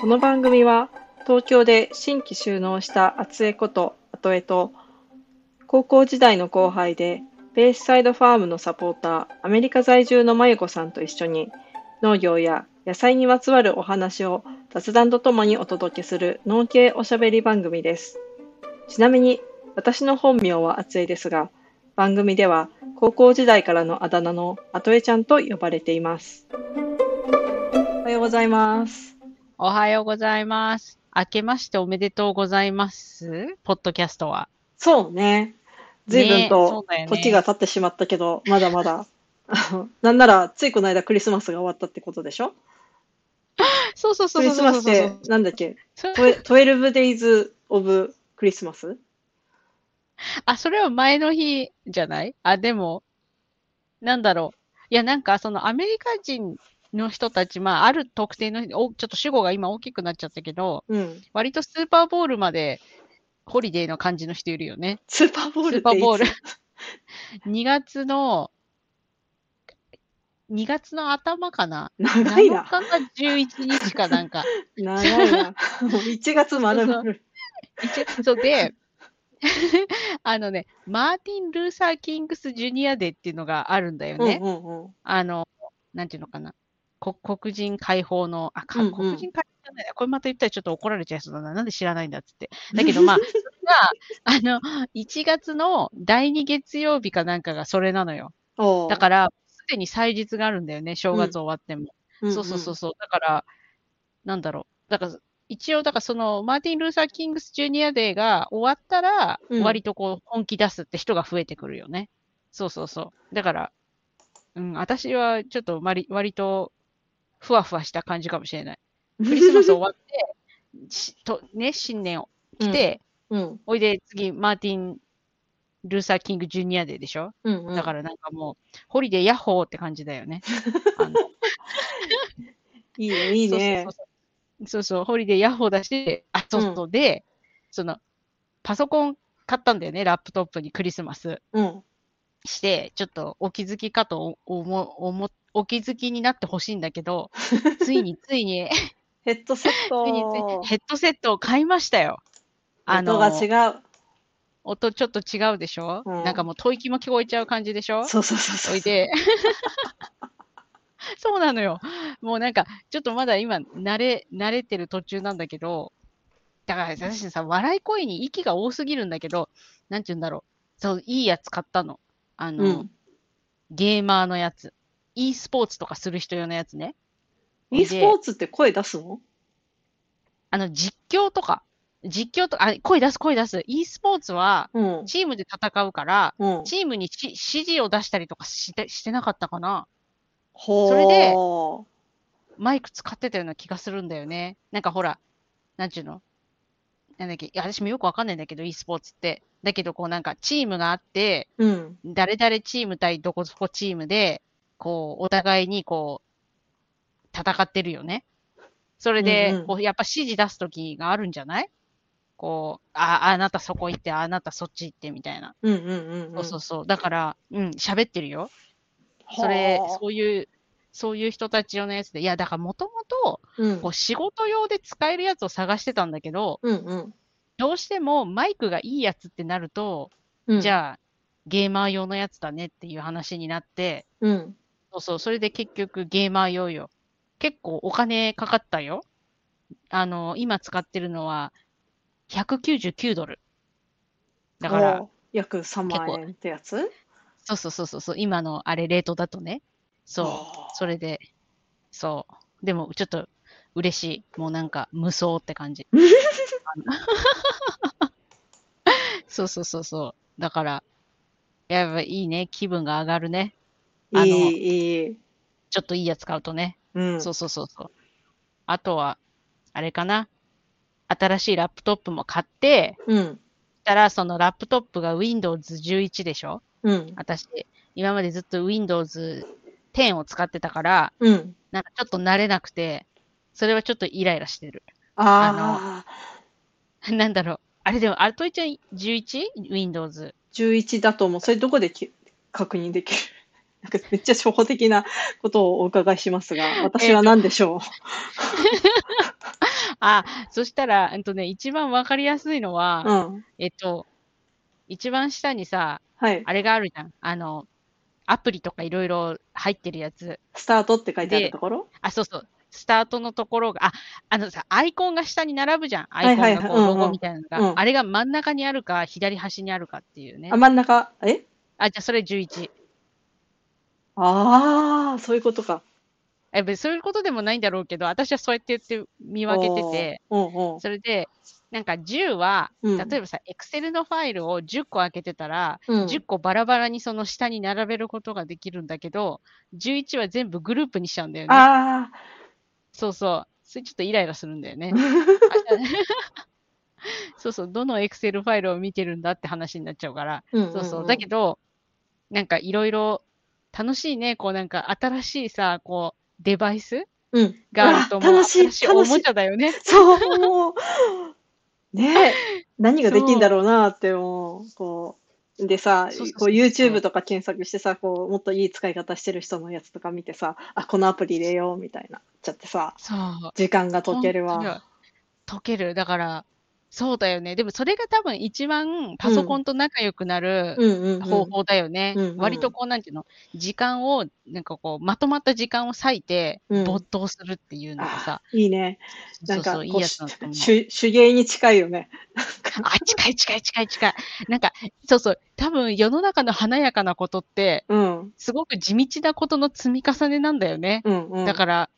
この番組は東京で新規就農した厚江こと後江と高校時代の後輩でベースサイドファームのサポーターアメリカ在住のまゆこさんと一緒に農業や野菜にまつわるお話を雑談とともにお届けする農系おしゃべり番組です。ちなみに私の本名は厚江ですが番組では高校時代からのあだ名の後江ちゃんと呼ばれています。おはようございます。おはようございます。明けましておめでとうございます。ポッドキャストは。そうね。随分と時が経ってしまったけど、まだまだ。なんなら、ついこの間クリスマスが終わったってことでしょ？そうそうそうクリスマスっそうそうそうて、なんだっけ？そう。トゥエ ?12 days of クリスマス？あ、それは前の日じゃない？あ、でも、なんだろう。いや、なんか、そのアメリカ人の人たち、まあ、ある特定の、おちょっと主語が今大きくなっちゃったけど、うん。割とスーパーボールまでホリデーの感じの人いるよね。スーパーボールスーパーボール 2月の、2月の頭かな？長い ?7 な。日か11日かなんか。長いな。1月丸々。そうで、あのね、マーティン・ルーサー・キングス・ジュニアデーっていうのがあるんだようんね。うんうん。あの、なんていうのかな。こ黒人解放の、あ、かうんうん黒人解放じゃないな。これまた言ったらちょっと怒られちゃいそうだな。なんで知らないんだっつって。だけどまあ、それが、あの、1月の第2月曜日かなんかがそれなのよ。おだから、すでに祭日があるんだよね。正月終わっても。らそうそうそうそう。だから、なんだろう。だから、一応、だからその、マーティン・ルーサー・キングス・ジュニアデーが終わったら、うん割とこう、本気出すって人が増えてくるよね。そうそうそう。だから、うん、私はちょっと割割と、ふわふわした感じかもしれない。うん。クリスマス終わって、しとね、新年を来て、うん。おいで次、マーティン・ルーサー・キング・ジュニアデーでしょ？うんうん。だからなんかもう、ホリデーヤッホーって感じだよね。いいね、いいねそう。そうそうそうそう、ホリデーヤッホーだし、あ、そうそう、で、その、パソコン買ったんだよね、ラップトップにクリスマスうん。して、ちょっとお気づきかと思、思、お気づきになってほしいんだけど、ついについに、ヘッドセットついについにヘッドセットを買いましたよ。あ音の、が違う。音ちょっと違うでしょ、うんなんかもう吐息も聞こえちゃう感じでしょ？そうそうそうそう。おいで。そうなのよ。もうなんか、ちょっとまだ今、慣れ、慣れてる途中なんだけど、だから私さ、笑い声に息が多すぎるんだけど、なんて言うんだろう。そう、いいやつ買ったの。あの、うん。ゲーマーのやつ。e スポーツとかする人用のやつね。e スポーツって声出すの？あの、実況とか、実況とか、あ、声出す、声出す。e スポーツは、うん。チームで戦うから、うん。チームにし指示を出したりとかして、してなかったかな。ほそれでーマイク使ってたような気がするんだよね。なんかほら、なんちゅうの？なんだっけ、いや私もよくわかんないんだけど、e スポーツって。だけど、こうなんかチームがあって、うん。誰々チーム対どこそこチームで、こう、お互いにこう、戦ってるよね。それで、うんうんこうやっぱ指示出すときがあるんじゃない？こう、あ、あなたそこ行って、あなたそっち行ってみたいな。うんうんうん。そうそうそう。だから、うん、喋ってるよ。それは、あそういう、そういう人たち用のやつで。いや、だからもともと、仕事用で使えるやつを探してたんだけど、うんうんどうしてもマイクがいいやつってなると、うん。じゃあ、ゲーマー用のやつだねっていう話になって、うん。そうそう、それで結局ゲーマー用よ。結構お金かかったよ。あの、今使ってるのは199ドル。だから約3万円ってやつ？そうそうそうそうそう、今のあれ、レートだとね。そう、それで、そう。でも、ちょっと嬉しい。もうなんか、無双って感じ。そうそうそうそう。だから、やっぱいいね。気分が上がるね。あのいい、いい。ちょっといいやつ買うとね。うん。そうそうそうそう。あとは、あれかな。新しいラップトップも買って、うん。たら、そのラップトップが Windows 11でしょ？うん。私、今までずっと Windows 10を使ってたから、うん。なんかちょっと慣れなくて、それはちょっとイライラしてる。ああ、なんだろう。あれでも、アルトイちゃん 11?Windows。11だと思う。それどこでき確認できる？なんかめっちゃ初歩的なことをお伺いしますが、私は何でしょう？あ、そしたら、えっとね、一番わかりやすいのは、うん。えっと、一番下にさ、はい。あれがあるじゃん。あの、アプリとかいろいろ入ってるやつ。スタートって書いてあるところ？あ、そうそう。スタートのところが、あ、あのさ、アイコンが下に並ぶじゃん。アイコンがこう、ロゴみたいなのが、うんあれが真ん中にあるか、左端にあるかっていうねあ、。真ん中、え？あ、じゃあそれ11。ああ、そういうことか。え、そういうことでもないんだろうけど、私はそうやって言って見分けてて。それで、なんか10は、うん例えばさ、Excel のファイルを10個開けてたら、うん10個バラバラにその下に並べることができるんだけど、11は全部グループにしちゃうんだよね。あそうそう。それちょっとイライラするんだよね。そうそう。どの Excel ファイルを見てるんだって話になっちゃうから。そうそう。だけど、なんかいろいろ楽しいね。こうなんか新しいさ、こう、デバイスうん。があると思う。あ楽しい、おもち。ゃだよね。そう、ねえ、何ができんだろうなって思う。こう、でさこう YouTube とか検索してさ、こう、もっといい使い方してる人のやつとか見てさ、あ、このアプリ入れようみたいな、ちゃってさ、そう。時間が解けるわ。解ける。だから、そうだよね。でもそれが多分一番パソコンと仲良くなる。方法だよね。うんうん割とこう、なんていうの、時間を、なんかこう、まとまった時間を割いて、うん没頭するっていうのがさ、いいね。なか、そうんそう、いいやつだと思う。手手芸に近いよね。あ、近い近い近い近い。なんか、そうそう、多分世の中の華やかなことって、うん。すごく地道なことの積み重ねなんだよね。うんうん。だから、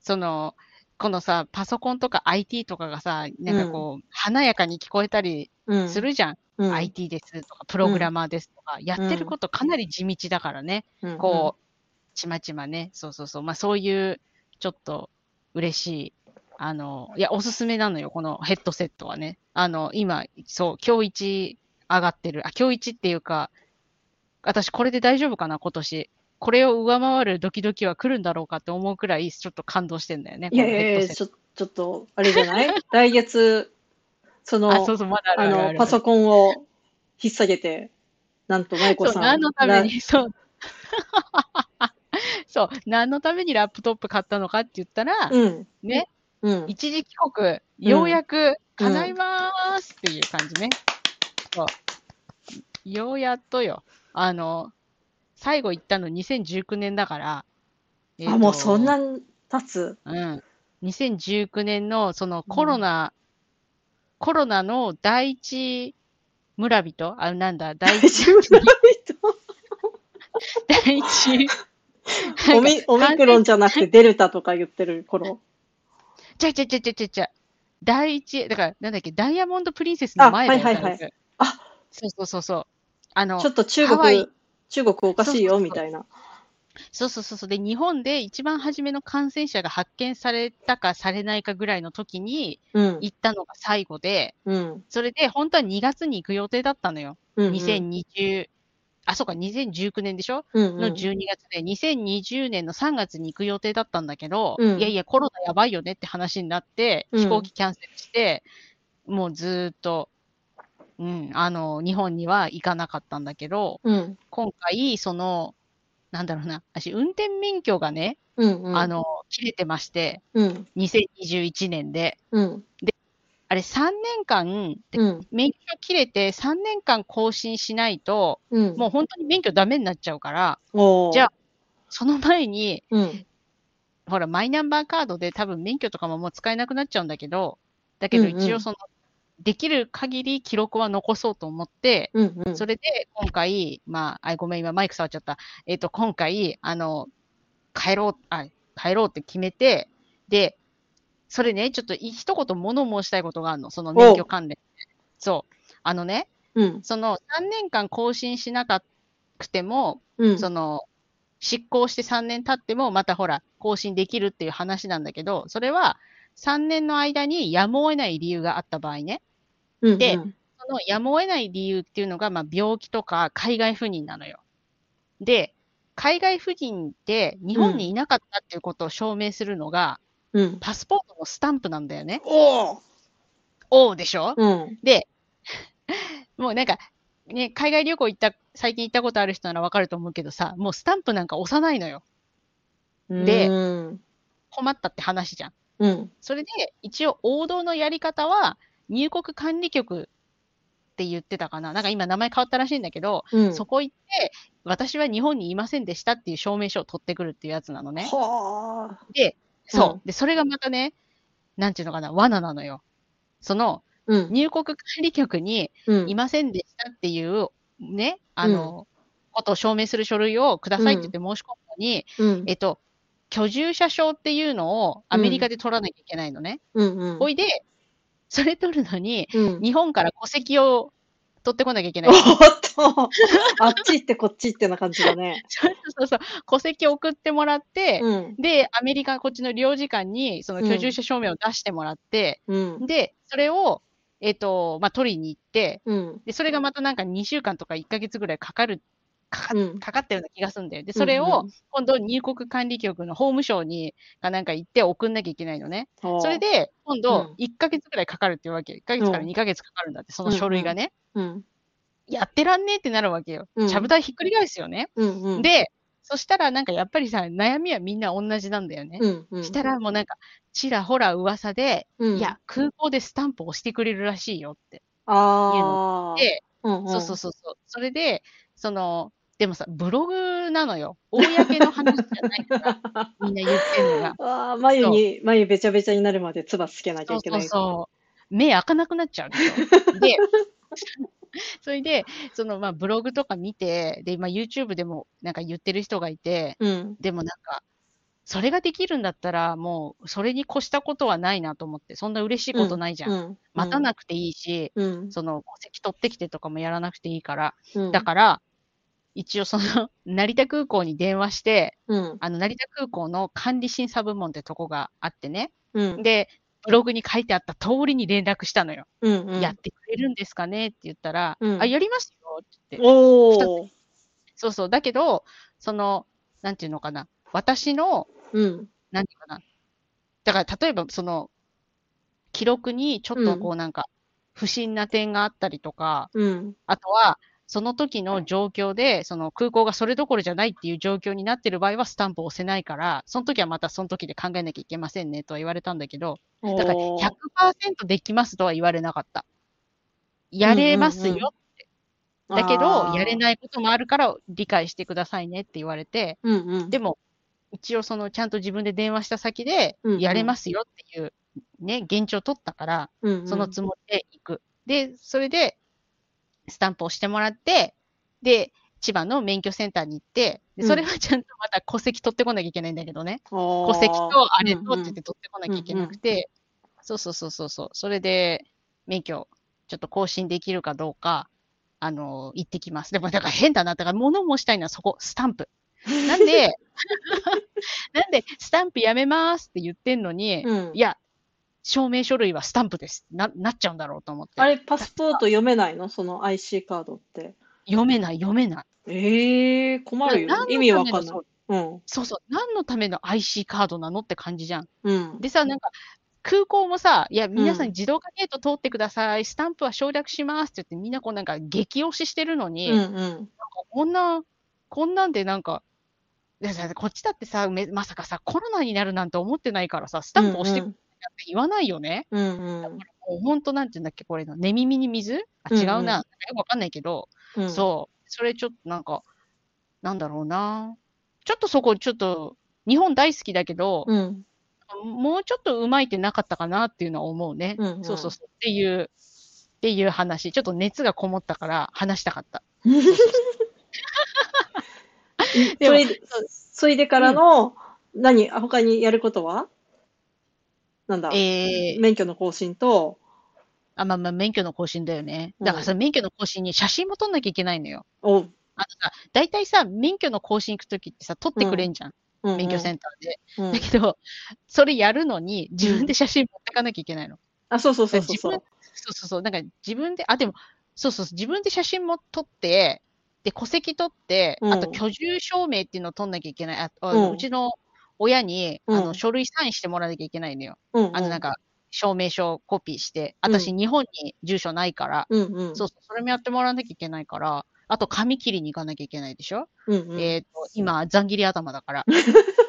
その、このさ、パソコンとか IT とかがさ、なんかこう、華やかに聞こえたりらするじゃん。うん、IT ですとか、プログラマーですとか、やってることかなり地道だからね。うん、こう、ちまちまね、そうそうそう、まあそういう、ちょっと嬉しい、あの、いや、おすすめなのよ、このヘッドセットはね。あの、今、そう、今日一上がってる、あ、今日一っていうか、私これで大丈夫かな、今年。これを上回るドキドキは来るんだろうかって思うくらい、ちょっと感動してんだよね。いやいやいや、ちょちょっと、あれじゃない？来月、その、トあ、そうそう、まだあの、パソコンを引っ提げて、なんと、舞子そう、さん。何のためらに、そう。そう、何のためにラップトップ買ったのかって言ったら、うん。ね、うん。一時帰国、ようやく叶いまーすっていう感じね。そう。ようやっとよ。あの、最後行ったの2019年だから。えーあ、ともうそんなに経つ？うん。2019年のそのコロナ、コロナの第一村人？あ、なんだ、第一、第一、オミオミクロンじゃなくてデルタとか言ってる頃？ちゃちゃちゃちゃちゃちゃ。第一、だから、なんだっけ、ダイヤモンドプリンセスの前だよあはいはいはいあそうそうそうそう。あのちょ、っと中国、中国おかしいよ、みたいな。そうそうそうそう。で、日本で一番初めの感染者が発見されたかされないかぐらいの時にうん。行ったのが最後で、うん。それで本当は2月に行く予定だったのよ。うん。2020、あ、そうか、2019年でしょ？うんうんの12月で、2020年の3月に行く予定だったんだけど、うんいやいや、コロナやばいよねって話になって、うん飛行機キャンセルして、もうずーっと、うん、あの、日本には行かなかったんだけど、うん。今回、その、なんだろうな、私、運転免許がね、うん。うん。あ、の、切れてまして、うん。2021年で、うん。あれ3年間、でうん。免許切れて3年間更新しないと、うん。もう本当に免許ダメになっちゃうから、じゃあ、その前に、うん。ほら、マイナンバーカードで多分免許とかももう使えなくなっちゃうんだけど、だけど一応その、できる限り記録は残そうと思って、うん。うん。それで今回、まあ、あ、ごめん、今マイク触っちゃった。えっ、と、今回、あの、帰ろう、あ、帰ろうって決めて、で、それね、ちょっとい一言物申したいことがあるの、その免許関連。そう。あのね、うん。その3年間更新しなかくても、うん。その、執行して3年経っても、またほら、更新できるっていう話なんだけど、それは3年の間にやむを得ない理由があった場合ね。うん。でうんそのやむを得ない理由っていうのが、まあ、病気とか海外赴任なのよ。で、海外赴任って日本にいなかったっていうことを証明するのが、うん。パスポートのスタンプなんだよね。おーおうでしょ？うん。で、もうなんか、ね、海外旅行行った、最近行ったことある人ならわかると思うけどさ、もうスタンプなんか押さないのよ。でうん。困ったって話じゃん。うん。それで、一応王道のやり方は、入国管理局って言ってたかな？なんか今名前変わったらしいんだけど、うん。そこ行って、私は日本にいませんでしたっていう証明書を取ってくるっていうやつなのね。はあ。で、そう。うんで、それがまたね、なんていうのかな、罠なのよ。その、うん。入国管理局にうんいませんでしたっていう、ね、あの、ことを証明する書類をくださいって言って申し込むのに、うん。えっと、居住者証っていうのをアメリカで取らなきゃいけないのね。うん。うん。おいで、それ取るのに、うん。日本から戸籍を取ってこなきゃいけないお。っと、あっち行ってこっち行ってな感じだね。そうそうそう、戸籍を送ってもらって、うん。で、アメリカ、こっちの領事館に、その居住者証明を出してもらって、うん。で、それを、えっ、と、まあ、取りに行って、うん。で、それがまたなんか2週間とか1ヶ月ぐらいかかる、かかうん。かかったような気がするんだよ。で、それうんを、今度入国管理局の法務省に、かなんか行って送んなきゃいけないのね。うん、それで、今うん度、1ヶ月ぐらいかかるっていうわけ。1ヶ月からうん2ヶ月かかるんだって、その書類がね。うん。やってらんねえってなるわけよ。うんちゃぶ台ひっくり返すよね。うん。うん。、で、そしたらなんかやっぱりさ、悩みはみんな同じなんだよね。うん。うん。したらもうなんか、ちらほら噂で、うん、いや、空港でスタンプを押してくれるらしいよって。ああ。で、うんうん、そうそうそうそう。それで、その、でもさ、ブログなのよ。公の話じゃないから、みんな言ってんのが。ああ、眉に、眉べちゃべちゃになるまで唾つけなきそうそうゃいけない。そう。目開かなくなっちゃう で それで、その、まあ、ブログとか見て、で、今 YouTube でもなんか言ってる人がいて、うん。でもなんか、それができるんだったら、もう、それに越したことはないなと思って、そんな嬉しいことないじゃん。うん。待たなくていいし、うん。その、戸籍取ってきてとかもやらなくていいから。うん。だから、一応その、成田空港に電話して、うん。あの、成田空港の管理審査部門ってとこがあってね。うん。で、ブログに書いてあった通りに連絡したのよ。うん。うん。やってくれるんですかねって言ったら、うんあ、やりますよって言って。そうそう。だけど、その、なんていうのかな。私の、うん。なんていうかな。だから、例えば、その、記録にちょっとこうなんか、不審な点があったりとか、うん。あとは、その時の状況で、その空港がそれどころじゃないっていう状況になってる場合はスタンプを押せないから、その時はまたその時で考えなきゃいけませんねとは言われたんだけど、だからおー100%できますとは言われなかった。やれますよ。うんうんだけどやれないこともあるから理解してくださいねって言われて、うんうん。でも、一応そのちゃんと自分で電話した先でうんう、んやれますよっていうね、現状を取ったから、うんうん、そのつもりで行く。で、それで、スタンプをしてもらって、で、千葉の免許センターに行って、でそれはちゃんとまた戸籍取ってこなきゃいけないんだけどね。戸戸籍とあれとって言って取ってこなきゃいけなくて、そうそうそうそうそう。それで、免許、ちょっと更新できるかどうか、あの、行ってきます。でも、だから変だな。だから物申したいのはそこ、スタンプ。なんで、なんで、スタンプやめますって言ってんのに、うん、いや、証明書類はスタンプです。な、なっちゃうんだろうと思って。あれ、パスポート読めないの？その IC カードって。読めない、読めない。ええー、困るよ意の味わかんないそう。うん。そうそう。何のための IC カードなのって感じじゃん。うん。でさ、なんか、空港もさ、いや、皆さうんん自動化ゲート通ってください、スタンプは省略しますって言って、みんなこうなんか激推ししてるのに、うんなんん。こんな、こんなんでなんか、こっちだってさ、めまさかさ、コロナになるなんて思ってないからさ、スタンプ押して言わないよね。うんうん。もうほんとなんて言うんだっけ、これの、寝耳に水？あ、違うな。うんうんよくわかんないけど、うん。そう。それちょっとなんか、なんだろうな。ちょっとそこ、ちょっと、日本大好きだけど、うん。もうちょっとうまいってなかったかなっていうのは思うね。うんうんそうそうそう。っていう、っていう話。ちょっと熱がこもったから話したかった。それで、それでからの、何、他にやることは？なんだ、えー、免許の更新と、あ、まあまあ、免許の更新だよね。うんだからさ、免許の更新に写真も撮んなきゃいけないのよ。おう、あのさ、大体さ、免許の更新行くときってさ、撮ってくれんじゃん。うんうん免許センターで。うんだけど、それやるのに、自分で写真持ってかなきゃいけないの。あ、そうそうそうそう自分そう。そうそうそう。なんか自分で、あ、でも、そうそうそう、自分で写真も撮って、で、戸籍取って、うんあと居住証明っていうのを取んなきゃいけない。あうちの親に、あうんの、書類サインしてもらわなきゃいけないのよ。うんうんあの、なんか、証明書コピーして、うん私、日本に住所ないから、うんうん。そうそう、それもやってもらわなきゃいけないから、あと髪切りに行かなきゃいけないでしょ、うんうん。えっ、と、今、ざん切り頭だから。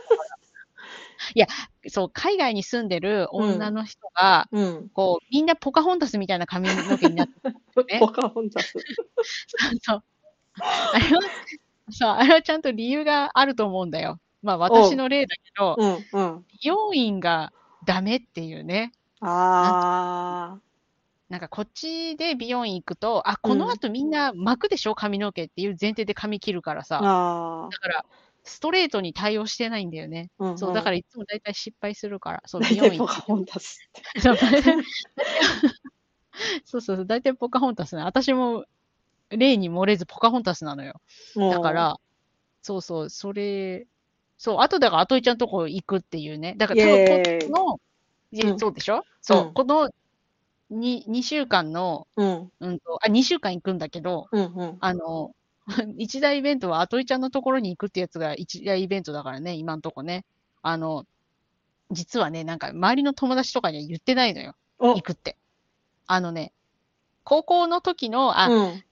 いや、そう、海外に住んでる女の人が、うん。こう、みんなポカホンタスみたいな髪の毛になってね ポカホンタス。そう。あれは、そう、あれはちゃんと理由があると思うんだよ。まあ、私の例だけど、うんうん。美容院がダメっていうね。あなんかこっちで美容院行くと、あ、この後みんな巻くでしょ？髪の毛っていう前提で髪切るからあ。さ。ああ。だから、ストレートに対応してないんだよね。うんうんそう、だからいつも大体失敗するから。そう、大美容院体ポカホンタスって。そうそうそう大体ポカホンタスね。私も例に漏れずポカホンタスなのよ。だから、そうそう、それ、そう、あとだから、アトイちゃんとこ行くっていうね。だから、多分この、うんそうでしょ？そう、うんこの 2, 2週間の、うん。うんと、あ、2週間行くんだけど、うんうん。あの、一大イベントは、アトイちゃんのところに行くってやつが一大イベントだからね、今んとこね。あの、実はね、なんか、周りの友達とかには言ってないのよ。お行くって。あのね、高校の時の、あ、うん。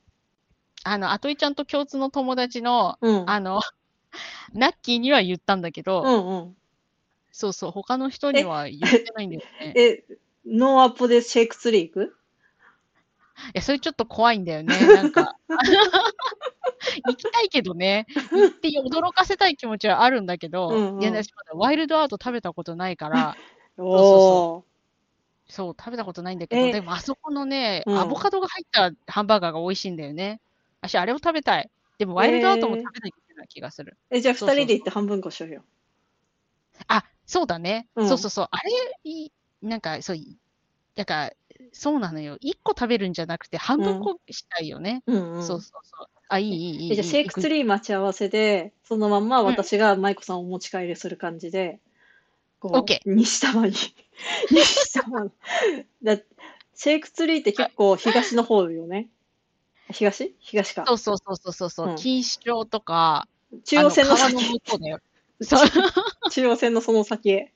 あの、アトイちゃんと共通の友達の、うん。あの、ナッキーには言ったんだけど、うんうん。そうそう、他の人には言ってないんだよね。い え、ノーアップでシェイクツリー行く？や、それちょっと怖いんだよね。なんか、行きたいけどね、行って驚かせたい気持ちはあるんだけど、うんうんいや、私まだワイルドアート食べたことないから、おー。そう、食べたことないんだけど、えでもあそこのね、うんアボカドが入ったハンバーガーが美味しいんだよね。私、あれを食べたい。でも、ワイルドアートも食べなきゃいけない気がする。え、じゃあ二そうそうそう人で行って半分こしようよ。あ、そうだね。うんそうそうそう。あれ、いいなんか、そう、だから、そうなのよ。一個食べるんじゃなくて、半分こしたいよね。うんうん。そうそうそう。あ、いい、いい、いい。えじゃあシェイクツリー。リー待ち合わせで、そのまんま私が舞子さんをお持ち帰りする感じで、こう、オッケ西多摩に、西多摩のだシェイクツリーって結構東の方よね。東？東か。そうそうそうそうそう。うん錦糸町とか、中央線の先、向こうだよ。そう 中央線のその先へ。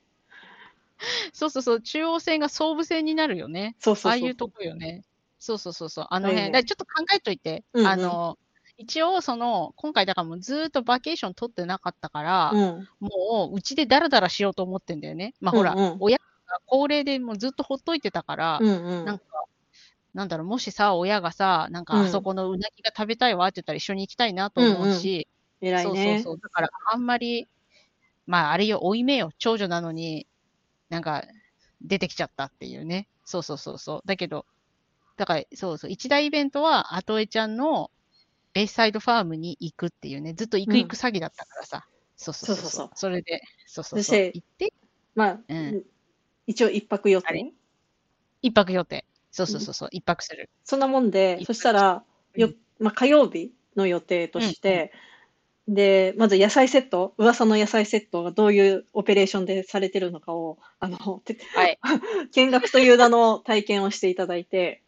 そうそうそう。中央線が総武線になるよね。そうそうそう。ああいうとこよね。そうそうそうそう。あの辺、はいはいだからちょっと考えといて。うんうんあの、一応、その、今回だからもうずーっとバケーション取ってなかったから、うん。もう、うちでダラダラしようと思ってんだよね。まあ、ほら、うんうん親が高齢でもうずっとほっといてたから、うんうん。なんか、なんだろう、もしさ、親がさ、なんか、うんあそこのうなぎが食べたいわって言ったら一緒に行きたいなと思うし、そうそう偉いね。そう。だから、あんまり、まあ、あれよ、追い目よ、長女なのに、なんか、出てきちゃったっていうね。そうそうそうそう。だけど、だから、そうそう、一大イベントは、アトエちゃんのベイサイドファームに行くっていうね、ずっと行く行く詐欺だったからさ。そうそうそう。そうそうそうそれで、そうそうそう。そ行って、まあ、うん一応一泊予定？一泊予定。そうそうそうそう、一泊する。そんなもんで、そしたら、ようん、まあ、火曜日の予定として、で、まず野菜セット、噂の野菜セットがどういうオペレーションでされてるのかを、あの、てはい。見学という名の体験をしていただいて、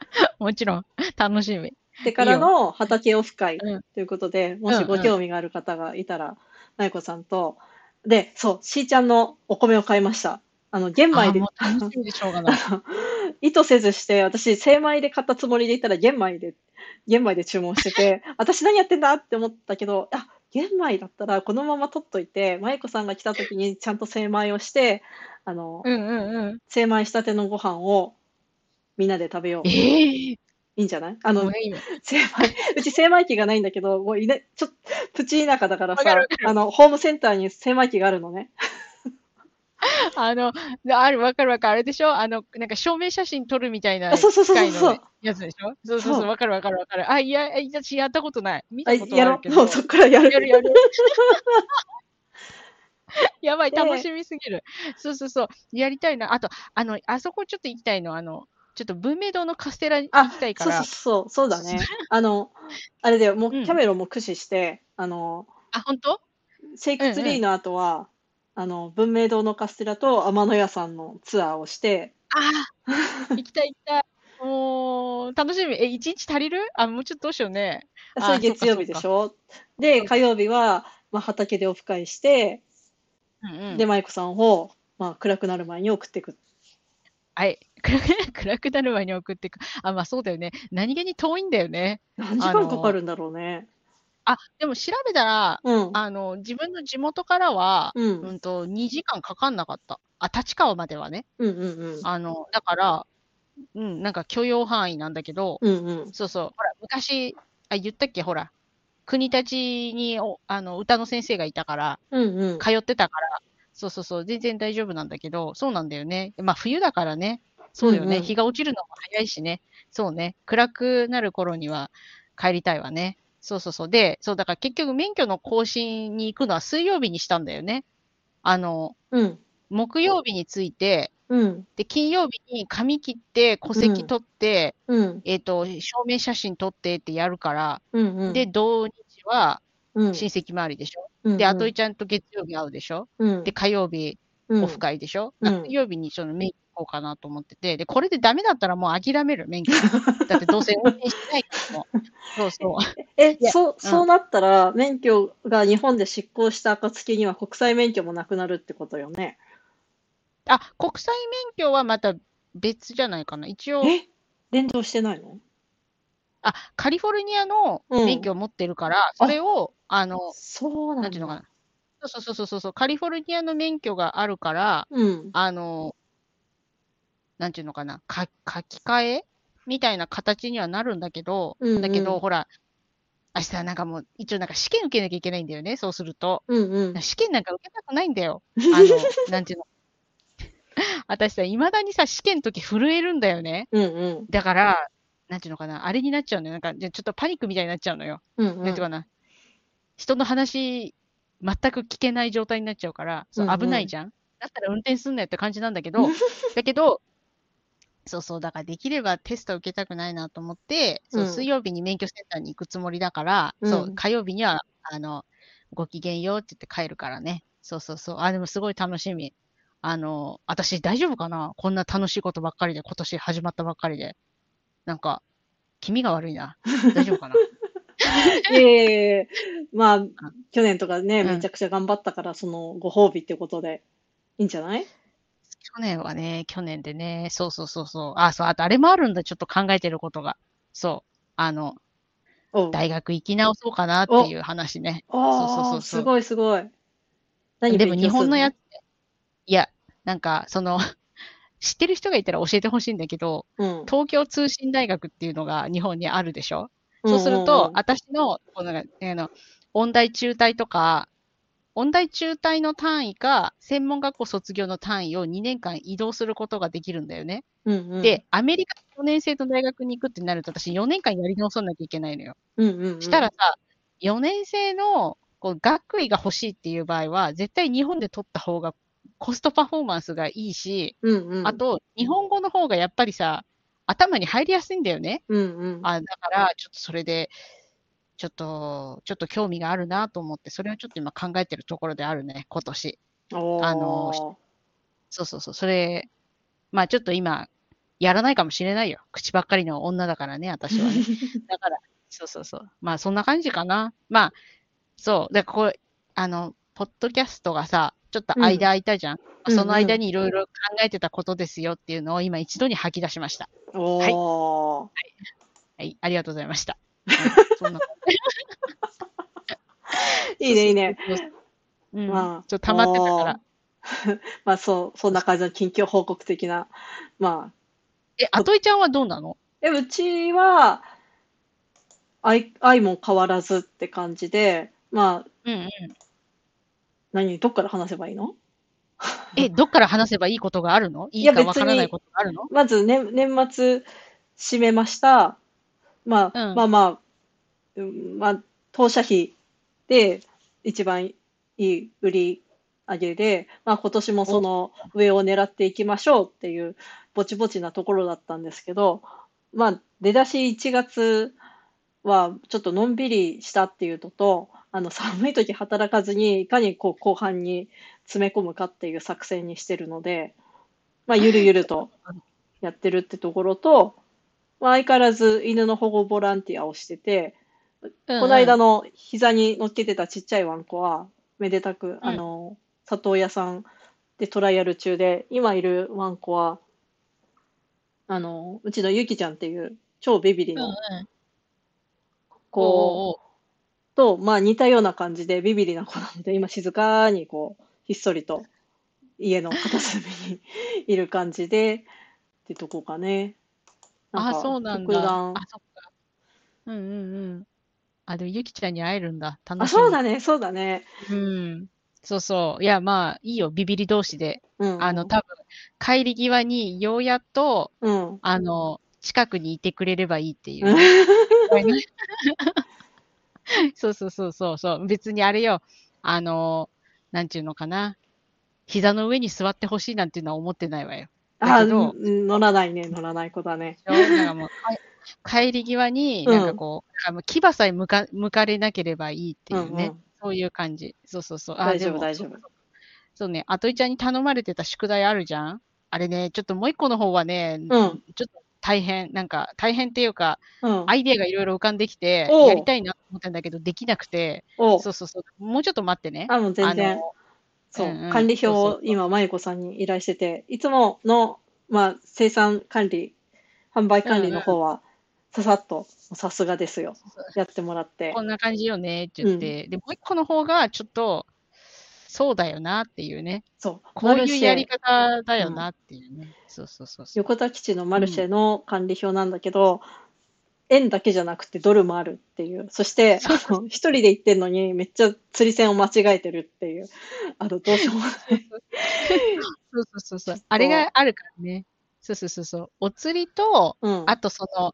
もちろん、楽しみ。でからの畑オフ会うん。ということで、もしうんうん。ご興味がある方がいたら、なゆこさんと、で、そう、しーちゃんのお米を買いました。あの、玄米で。あーも、う楽しみでしょうがない。意図せずして、私、精米で買ったつもりでいたら玄米で、玄米で注文してて、私何やってんだって思ったけど、あ、玄米だったらこのまま取っといて、まゆこさんが来た時にちゃんと精米をして、あの、うんうんうん。精米したてのご飯をみんなで食べよう。えいえいんじゃない？あのもう、ね、今精米、うち精米機がないんだけど、もういね、ちょっと、プチ田舎だからさあの、ホームセンターに精米機があるのね。あの、ある、わかるわかる。あれでしょ？あの、なんか証明写真撮るみたいなあそうそうそうそう機械のやつでしょ？そうそうそそうう、わかるわかるわかる。あ、いや、私やったことない。見あ、たことあるけど。もうそっからやる。やるやる。やばい、で楽しみすぎる。そうそうそう。やりたいな。あと、あの、あそこちょっと行きたいの。あの、ちょっと文明堂のカステラに行あきたいかそうそうら。そう、そうだね。あの、あれだよ、もううんキャメロンも駆使して、あの、あ、本当？シェイクツリーの後は、あの、文明堂のカステラと天野屋さんのツアーをして、ああ、行きたい行きたい。もう、楽しみ。え、一日足りる？あ、もうちょっとどうしようね。あそれ月曜日でしょ？で、火曜日は、まあ、畑でオフ会して、うんうん。で、舞子さんを、まあ、暗くなる前に送っていく。はい。暗 く暗くなる前に送っていく。あ、まあそうだよね。何気に遠いんだよね。何時間かかるんだろうね。あ、でも調べたら、うん。あの、自分の地元からは、う。うんんと、2時間かかんなかった。あ、立川まではね。うんうんうん。あの、だから、うん、なんか許容範囲なんだけど、うんうん。そうそう、ほら、昔、あ、言ったっけ、ほら、国立におあの歌の先生がいたから、うんうん。通ってたから、そうそうそう、全然大丈夫なんだけど、そうなんだよね。まあ、冬だからね。そうだよね。うんうん日が落ちるのも早いしね。そうね。暗くなる頃には帰りたいわね。そうそうそう。で、そう、だから結局免許の更新に行くのは水曜日にしたんだよね。あの、うん。木曜日に着いて、うん。で、金曜日に髪切って、戸籍取って、うん。えっ、と、証明写真撮ってってやるから、うんうん。で、土日はうん、親戚周りでしょ？うんで、あといちゃんと月曜日会うでしょ？うん。で、火曜日うんオフ会でしょ？うん水曜日にその免許行こうかなと思ってて、で、これでダメだったらもう諦める、免許。だってどうせ運転してないからもう。そうそう。えそう、そうなったら、免許が日本で失効した暁には国際免許もなくなるってことよね。あ、国際免許はまた別じゃないかな。一応、え？連動してないの？あ、カリフォルニアの免許を持ってるから、それを、あの、そうなんていうのかな。そうそうそうそうそう、カリフォルニアの免許があるから、うん。あの、なんていうのかな、か書き換え？みたいな形にはなるんだけど、うんうん。だけど、ほら、明日なんかもう、一応なんか試験受けなきゃいけないんだよね、そうすると。うんうん。試験なんか受けたくないんだよ。あの、なんていうの。私さ、未だにさ、試験の時震えるんだよね。うんうん。だから、なんていうのかな、あれになっちゃうのよ。なんか、じゃあちょっとパニックみたいになっちゃうのよ。うんうん。なんていうかな。人の話、全く聞けない状態になっちゃうから、そううんうん危ないじゃん。だったら運転すんなよって感じなんだけど、だけど、そうそう、だからできればテスト受けたくないなと思って、そううん水曜日に免許センターに行くつもりだから、うんそう、火曜日には、あの、ごきげんようって言って帰るからね。そうそうそう。あ、でもすごい楽しみ。あの、私大丈夫かな？こんな楽しいことばっかりで、今年始まったばっかりで。なんか、気味が悪いな。大丈夫かな？いえいえいえまあ、去年とかね、うんめちゃくちゃ頑張ったから、そのご褒美ってことでいいんじゃない？去年はね、去年でね、そうそうそうそう。あ、そう、あとあれもあるんだ、ちょっと考えてることが。そう。あの、大学行き直そうかなっていう話ね。そうそうああ、そうそうすごいすごい。何でも日本のやつ、いや、なんか、その、知ってる人がいたら教えてほしいんだけど、うん。東京通信大学っていうのが日本にあるでしょ？うんそうすると、うんうん私の、この、あの、音大中退とか、音大中退の単位か、専門学校卒業の単位を2年間移動することができるんだよね。うんうん、で、アメリカ4年生の大学に行くってなると、私4年間やり直さなきゃいけないのよ。うんうんうん、したらさ、4年生のこう学位が欲しいっていう場合は、絶対日本で取った方がコストパフォーマンスがいいし、うんうん、あと、日本語の方がやっぱりさ、頭に入りやすいんだよね。うんうん、あだから、ちょっとそれで、ちょっと、ちょっと興味があるなと思って、それをちょっと今考えてるところであるね、今年。あのそうそうそう、それ、まあちょっと今、やらないかもしれないよ。口ばっかりの女だからね、私はね。だから、そうそうそう。まあそんな感じかな。まあ、そう。だからこれ、あの、ポッドキャストがさ、ちょっと間空いたじゃん。うんその間にいろいろ考えてたことですよっていうのを今一度に吐き出しました。おーはい、ありがとうございました。うんそんな いいね、いいね。うん、まあちょっと溜まってたから。まあそう、そんな感じの近況報告的な。まあ、え、あといちゃんはどうなの？え、うちは、愛、愛も変わらずって感じで、まあ、うんうん。何、どっから話せばいいの？え、どっから話せばいいことがあるの？いいかいや別にわからないことがあるの？まず、ね、年末締めました。まあ、うん。まあまあ、うんまあ、当社費で一番いい売り上げで、まあ今年もその上を狙っていきましょうっていうぼちぼちなところだったんですけど、まあ出だし1月はちょっとのんびりしたっていうのと、あの寒い時働かずにいかにこう後半に詰め込むかっていう作戦にしてるので、まあゆるゆるとやってるってところと、まあ相変わらず犬の保護ボランティアをしてて、この間の。の膝に乗っけてたちっちゃいワンコは、めでたく、あの、里親さんでトライアル中で、今いるワンコは、あの、うちのゆきちゃんっていう超ビビリのうんうん。子と、まあ似たような感じでビビリな子なので、今静かにこう、ひっそりと家の片隅にいる感じで、ってとこかね。あ、かそうなんだ。あ、そっか。うんうんうん。あ、でもゆきちゃんに会えるんだ。楽あ、しみ。そうだね、そうだね。うん。そうそう。いや、まあ、いいよ、ビビリ同士で。うん。あの、多分、帰り際にようやっと、うん。あの、近くにいてくれればいいっていう。そうそうそうそうそう。別にあれよ、あの、なんちゅうのかな。膝の上に座ってほしいなんていうのは思ってないわよ。だあ、けどうん乗らないね、乗らない子だね。なんかもう、か帰り際に、なんかこう、牙さえ向か向かれなければいいっていうね。うんうんそういう感じ。そうそうそう。あ大丈夫、大丈夫。そうね、あといちゃんに頼まれてた宿題あるじゃんあれね、ちょっともう一個の方はね、うんちょっと大変、なんか大変っていうか、うん。アイデアがいろいろ浮かんできて、やりたいなと思ったんだけど、できなくて、おそうそうそう、もうちょっと待ってね。あ、もう全然。のそう、うんうん管理表を今、まゆこさんに依頼してて、いつもの、まあ、生産管理、販売管理の方は、ささっと、さすがですよ。やってもらってこ。んな感じよねって言って、で、もう一個の方がちょっと、そうだよなっていうね。そう。こういうやり方だよなっていうね。そうそうそう。横田基地のマルシェの管理表なんだけど、円だけじゃなくてドルもあるっていう。そして、あの一人で行ってんのにめっちゃ釣り線を間違えてるっていう。あの、どうしようもない。そうそうそうそう。あれがあるからね。そうそうそうそう。お釣りと、うん。あとその、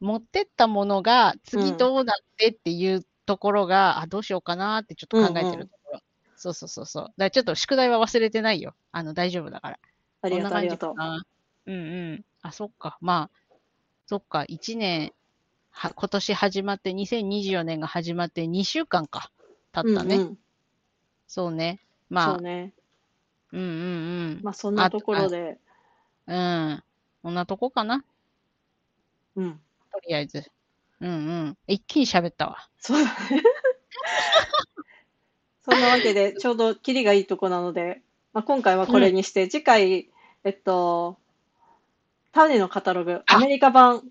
持ってったものが次どうなってっていうところが、あ、どうしようかなってちょっと考えてるところ。そうそうそうそう。だからちょっと宿題は忘れてないよ。あの、大丈夫だから。ありがとう、ありがとう。うんうん。あ、そっか。まあ、そっか。1年、は今年始まって、2024年が始まって2週間か。経ったね。うんうんそうね。まあ、そうね。うんうんうん。まあ、そんなところで、うん。こんなとこかな。うん。とりあえず。うんうん。一気に喋ったわ。そうだね。そんなわけで、ちょうどキリがいいとこなので、まあ、今回はこれにして、次回、えっと、種のカタログ、あアメリカ版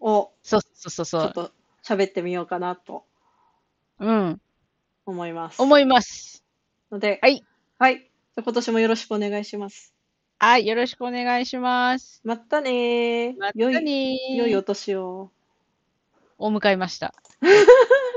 をそうそうそうそう。ちょっと喋ってみようかなとうん。思います。思います。ので、はい。はい。今年もよろしくお願いします。はい。よろしくお願いします。またねー。またねー良いお年を。を迎えました。